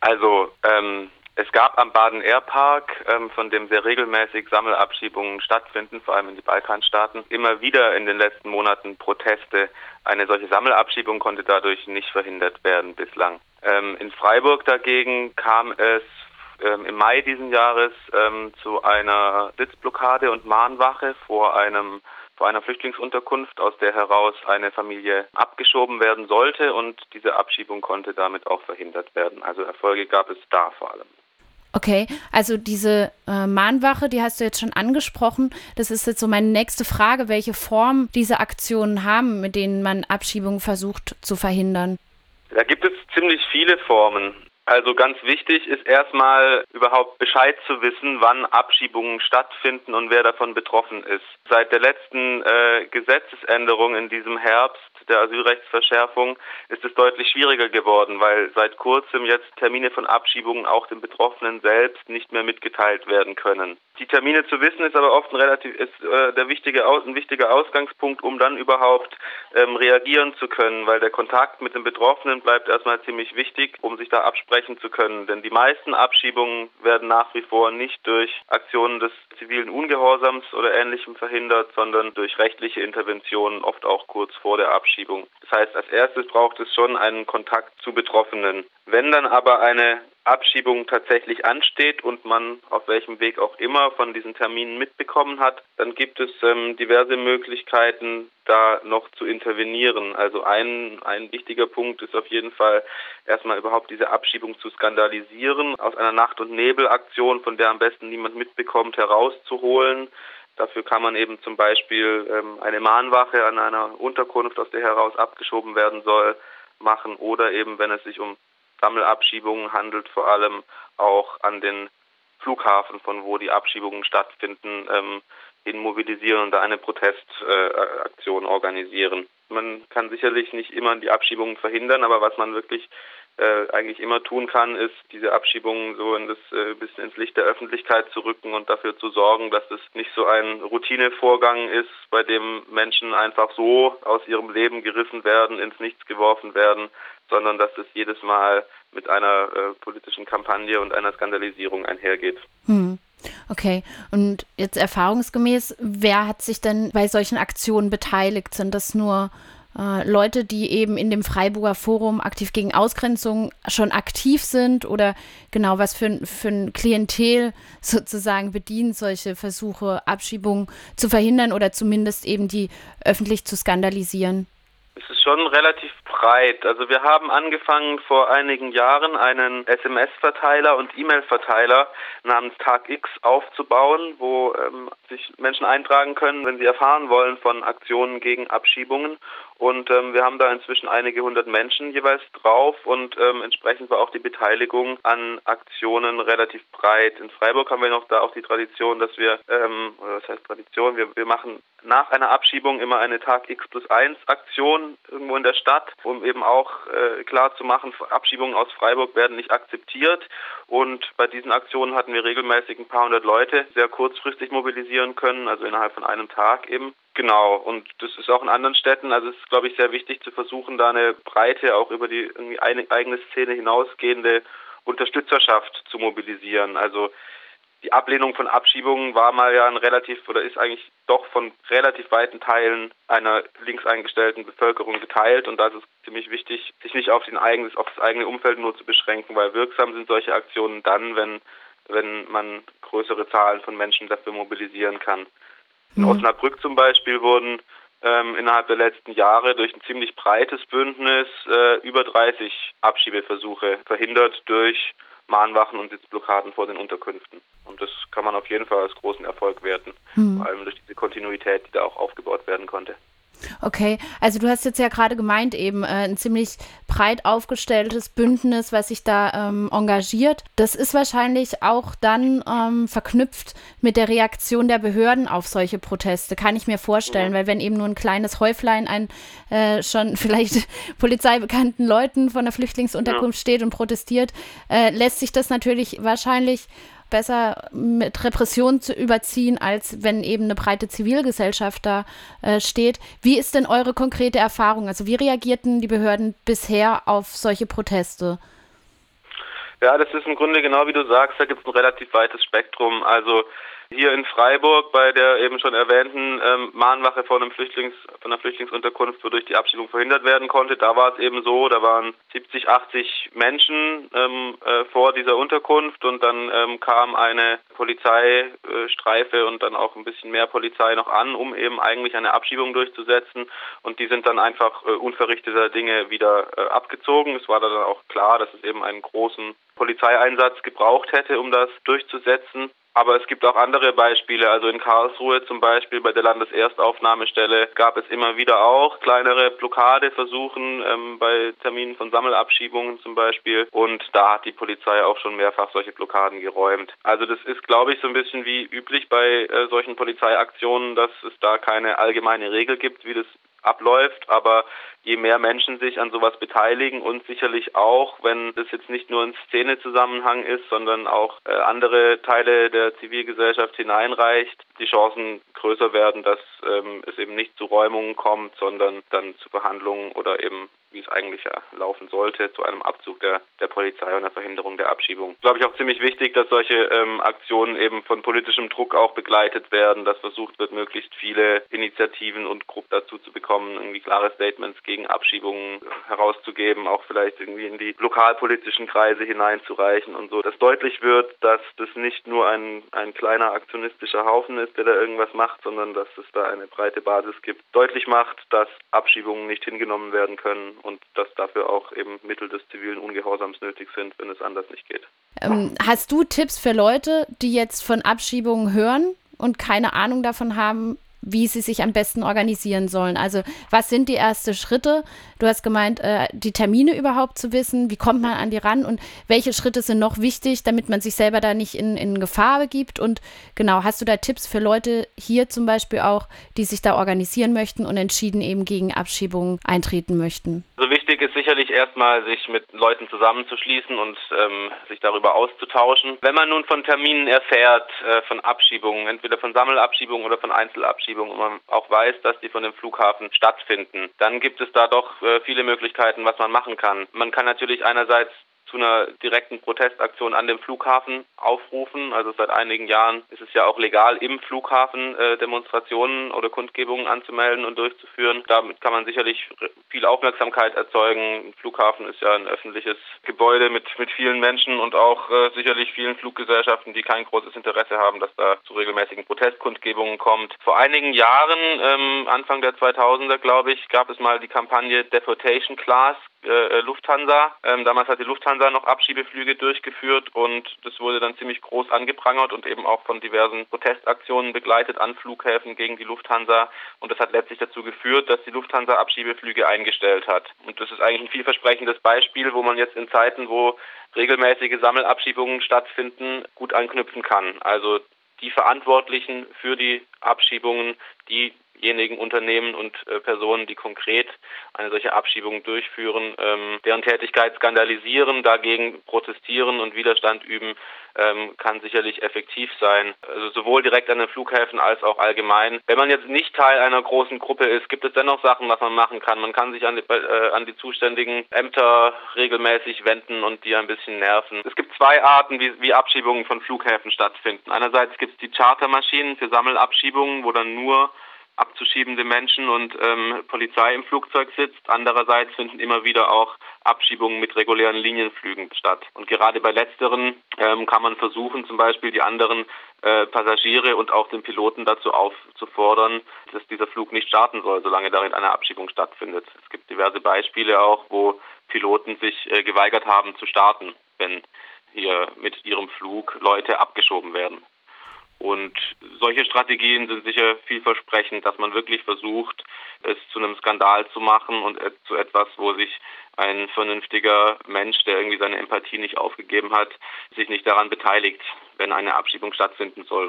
Also ähm, es gab am Baden Air Park, ähm, von dem sehr regelmäßig Sammelabschiebungen stattfinden, vor allem in die Balkanstaaten, immer wieder in den letzten Monaten Proteste. Eine solche Sammelabschiebung konnte dadurch nicht verhindert werden bislang. Ähm, in Freiburg dagegen kam es ähm, im Mai diesen Jahres ähm, zu einer Sitzblockade und Mahnwache vor einem vor einer Flüchtlingsunterkunft, aus der heraus eine Familie abgeschoben werden sollte und diese Abschiebung konnte damit auch verhindert werden. Also Erfolge gab es da vor allem. Okay, also diese äh, Mahnwache, die hast du jetzt schon angesprochen. Das ist jetzt so meine nächste Frage, welche Form diese Aktionen haben, mit denen man Abschiebungen versucht zu verhindern. Da gibt es ziemlich viele Formen. Also ganz wichtig ist erstmal überhaupt Bescheid zu wissen, wann Abschiebungen stattfinden und wer davon betroffen ist. Seit der letzten äh, Gesetzesänderung in diesem Herbst der Asylrechtsverschärfung ist es deutlich schwieriger geworden, weil seit kurzem jetzt Termine von Abschiebungen auch den Betroffenen selbst nicht mehr mitgeteilt werden können. Die Termine zu wissen ist aber oft ein relativ ist äh, der wichtige ein wichtiger Ausgangspunkt, um dann überhaupt ähm, reagieren zu können, weil der Kontakt mit den Betroffenen bleibt erstmal ziemlich wichtig, um sich da absprechen zu können. Denn die meisten Abschiebungen werden nach wie vor nicht durch Aktionen des zivilen Ungehorsams oder Ähnlichem verhindert, sondern durch rechtliche Interventionen, oft auch kurz vor der Abschiebung. Das heißt, als erstes braucht es schon einen Kontakt zu Betroffenen. Wenn dann aber eine Abschiebung tatsächlich ansteht und man auf welchem Weg auch immer von diesen Terminen mitbekommen hat, dann gibt es ähm, diverse Möglichkeiten, da noch zu intervenieren. Also ein, ein wichtiger Punkt ist auf jeden Fall erstmal überhaupt diese Abschiebung zu skandalisieren, aus einer Nacht- und Nebelaktion, von der am besten niemand mitbekommt, herauszuholen. Dafür kann man eben zum Beispiel ähm, eine Mahnwache an einer Unterkunft, aus der heraus abgeschoben werden soll, machen oder eben, wenn es sich um Sammelabschiebungen handelt, vor allem auch an den Flughafen, von wo die Abschiebungen stattfinden, ähm, hin mobilisieren und da eine Protestaktion äh, organisieren. Man kann sicherlich nicht immer die Abschiebungen verhindern, aber was man wirklich äh, eigentlich immer tun kann, ist, diese Abschiebungen so in das äh, bisschen ins Licht der Öffentlichkeit zu rücken und dafür zu sorgen, dass es nicht so ein Routinevorgang ist, bei dem Menschen einfach so aus ihrem Leben gerissen werden, ins Nichts geworfen werden, sondern dass es jedes Mal mit einer äh, politischen Kampagne und einer Skandalisierung einhergeht. Hm. Okay, und jetzt erfahrungsgemäß, wer hat sich denn bei solchen Aktionen beteiligt? Sind das nur äh, Leute, die eben in dem Freiburger Forum aktiv gegen Ausgrenzung schon aktiv sind oder genau was für, für ein Klientel sozusagen bedient, solche Versuche, Abschiebungen zu verhindern oder zumindest eben die öffentlich zu skandalisieren? Es ist schon relativ breit. Also wir haben angefangen vor einigen Jahren einen SMS-Verteiler und E-Mail-Verteiler namens Tag X aufzubauen, wo ähm, sich Menschen eintragen können, wenn sie erfahren wollen von Aktionen gegen Abschiebungen. Und ähm, wir haben da inzwischen einige hundert Menschen jeweils drauf und ähm, entsprechend war auch die Beteiligung an Aktionen relativ breit. In Freiburg haben wir noch da auch die Tradition, dass wir, ähm, oder was heißt Tradition, wir, wir machen nach einer Abschiebung immer eine Tag X plus 1 Aktion irgendwo in der Stadt, um eben auch äh, klar zu machen, Abschiebungen aus Freiburg werden nicht akzeptiert. Und bei diesen Aktionen hatten wir regelmäßig ein paar hundert Leute sehr kurzfristig mobilisieren können, also innerhalb von einem Tag eben. Genau, und das ist auch in anderen Städten. Also es ist, glaube ich, sehr wichtig zu versuchen, da eine breite, auch über die eine eigene Szene hinausgehende Unterstützerschaft zu mobilisieren. Also die Ablehnung von Abschiebungen war mal ja ein relativ oder ist eigentlich doch von relativ weiten Teilen einer links eingestellten Bevölkerung geteilt und da ist es ziemlich wichtig, sich nicht auf, eigenes, auf das eigene Umfeld nur zu beschränken, weil wirksam sind solche Aktionen dann, wenn, wenn man größere Zahlen von Menschen dafür mobilisieren kann. In mhm. Osnabrück zum Beispiel wurden ähm, innerhalb der letzten Jahre durch ein ziemlich breites Bündnis äh, über 30 Abschiebeversuche verhindert durch Mahnwachen und Sitzblockaden vor den Unterkünften. Und das kann man auf jeden Fall als großen Erfolg werten, mhm. vor allem durch diese Kontinuität, die da auch aufgebaut werden konnte. Okay, also du hast jetzt ja gerade gemeint, eben äh, ein ziemlich breit aufgestelltes Bündnis, was sich da ähm, engagiert. Das ist wahrscheinlich auch dann ähm, verknüpft mit der Reaktion der Behörden auf solche Proteste, kann ich mir vorstellen, mhm. weil wenn eben nur ein kleines Häuflein an äh, schon vielleicht polizeibekannten Leuten von der Flüchtlingsunterkunft ja. steht und protestiert, äh, lässt sich das natürlich wahrscheinlich besser mit Repression zu überziehen, als wenn eben eine breite Zivilgesellschaft da äh, steht. Wie ist denn eure konkrete Erfahrung? Also wie reagierten die Behörden bisher auf solche Proteste? Ja, das ist im Grunde genau wie du sagst, da gibt es ein relativ weites Spektrum. Also hier in Freiburg bei der eben schon erwähnten ähm, Mahnwache von, einem Flüchtlings, von einer Flüchtlingsunterkunft, wodurch die Abschiebung verhindert werden konnte, da war es eben so, da waren 70, 80 Menschen ähm, äh, vor dieser Unterkunft und dann ähm, kam eine Polizeistreife und dann auch ein bisschen mehr Polizei noch an, um eben eigentlich eine Abschiebung durchzusetzen und die sind dann einfach äh, unverrichteter Dinge wieder äh, abgezogen. Es war dann auch klar, dass es eben einen großen Polizeieinsatz gebraucht hätte, um das durchzusetzen. Aber es gibt auch andere Beispiele. Also in Karlsruhe zum Beispiel bei der Landeserstaufnahmestelle gab es immer wieder auch kleinere Blockadeversuchen ähm, bei Terminen von Sammelabschiebungen zum Beispiel. Und da hat die Polizei auch schon mehrfach solche Blockaden geräumt. Also das ist, glaube ich, so ein bisschen wie üblich bei äh, solchen Polizeiaktionen, dass es da keine allgemeine Regel gibt, wie das abläuft, aber je mehr Menschen sich an sowas beteiligen und sicherlich auch, wenn das jetzt nicht nur ein Szenezusammenhang ist, sondern auch äh, andere Teile der Zivilgesellschaft hineinreicht, die Chancen größer werden, dass ähm, es eben nicht zu Räumungen kommt, sondern dann zu Verhandlungen oder eben wie es eigentlich ja laufen sollte, zu einem Abzug der, der Polizei und der Verhinderung der Abschiebung. Glaube ich auch ziemlich wichtig, dass solche ähm, Aktionen eben von politischem Druck auch begleitet werden, dass versucht wird, möglichst viele Initiativen und Gruppen dazu zu bekommen, irgendwie klare Statements gegen Abschiebungen herauszugeben, auch vielleicht irgendwie in die lokalpolitischen Kreise hineinzureichen und so, dass deutlich wird, dass das nicht nur ein, ein kleiner aktionistischer Haufen ist, der da irgendwas macht, sondern dass es da eine breite Basis gibt, deutlich macht, dass Abschiebungen nicht hingenommen werden können und dass dafür auch eben Mittel des zivilen Ungehorsams nötig sind, wenn es anders nicht geht. Ähm, hast du Tipps für Leute, die jetzt von Abschiebungen hören und keine Ahnung davon haben, wie sie sich am besten organisieren sollen. Also was sind die ersten Schritte? Du hast gemeint, äh, die Termine überhaupt zu wissen, wie kommt man an die ran und welche Schritte sind noch wichtig, damit man sich selber da nicht in, in Gefahr begibt. Und genau, hast du da Tipps für Leute hier zum Beispiel auch, die sich da organisieren möchten und entschieden eben gegen Abschiebungen eintreten möchten? Wichtig ist sicherlich erstmal, sich mit Leuten zusammenzuschließen und ähm, sich darüber auszutauschen. Wenn man nun von Terminen erfährt, äh, von Abschiebungen, entweder von Sammelabschiebungen oder von Einzelabschiebungen, Abschiebung und man auch weiß, dass die von dem Flughafen stattfinden, dann gibt es da doch äh, viele Möglichkeiten, was man machen kann. Man kann natürlich einerseits zu einer direkten Protestaktion an dem Flughafen aufrufen. Also seit einigen Jahren ist es ja auch legal, im Flughafen äh, Demonstrationen oder Kundgebungen anzumelden und durchzuführen. Damit kann man sicherlich viel Aufmerksamkeit erzeugen. Ein Flughafen ist ja ein öffentliches Gebäude mit, mit vielen Menschen und auch äh, sicherlich vielen Fluggesellschaften, die kein großes Interesse haben, dass da zu regelmäßigen Protestkundgebungen kommt. Vor einigen Jahren, ähm, Anfang der 2000er, glaube ich, gab es mal die Kampagne Deportation Class äh, Lufthansa. Ähm, damals hat die Lufthansa noch Abschiebeflüge durchgeführt und das wurde dann ziemlich groß angeprangert und eben auch von diversen Protestaktionen begleitet an Flughäfen gegen die Lufthansa. Und das hat letztlich dazu geführt, dass die Lufthansa Abschiebeflüge eingestellt hat. Und das ist eigentlich ein vielversprechendes Beispiel, wo man jetzt in Zeiten, wo regelmäßige Sammelabschiebungen stattfinden, gut anknüpfen kann. Also die Verantwortlichen für die Abschiebungen, die diejenigen Unternehmen und äh, Personen, die konkret eine solche Abschiebung durchführen, ähm, deren Tätigkeit skandalisieren, dagegen protestieren und Widerstand üben, ähm, kann sicherlich effektiv sein. Also sowohl direkt an den Flughäfen als auch allgemein. Wenn man jetzt nicht Teil einer großen Gruppe ist, gibt es dennoch Sachen, was man machen kann. Man kann sich an die, äh, an die zuständigen Ämter regelmäßig wenden und die ein bisschen nerven. Es gibt zwei Arten, wie, wie Abschiebungen von Flughäfen stattfinden. Einerseits gibt es die Chartermaschinen für Sammelabschiebungen, wo dann nur abzuschiebende Menschen und ähm, Polizei im Flugzeug sitzt. Andererseits finden immer wieder auch Abschiebungen mit regulären Linienflügen statt. Und gerade bei letzteren ähm, kann man versuchen, zum Beispiel die anderen äh, Passagiere und auch den Piloten dazu aufzufordern, dass dieser Flug nicht starten soll, solange darin eine Abschiebung stattfindet. Es gibt diverse Beispiele auch, wo Piloten sich äh, geweigert haben zu starten, wenn hier mit ihrem Flug Leute abgeschoben werden. Und solche Strategien sind sicher vielversprechend, dass man wirklich versucht, es zu einem Skandal zu machen und zu etwas, wo sich ein vernünftiger Mensch, der irgendwie seine Empathie nicht aufgegeben hat, sich nicht daran beteiligt, wenn eine Abschiebung stattfinden soll.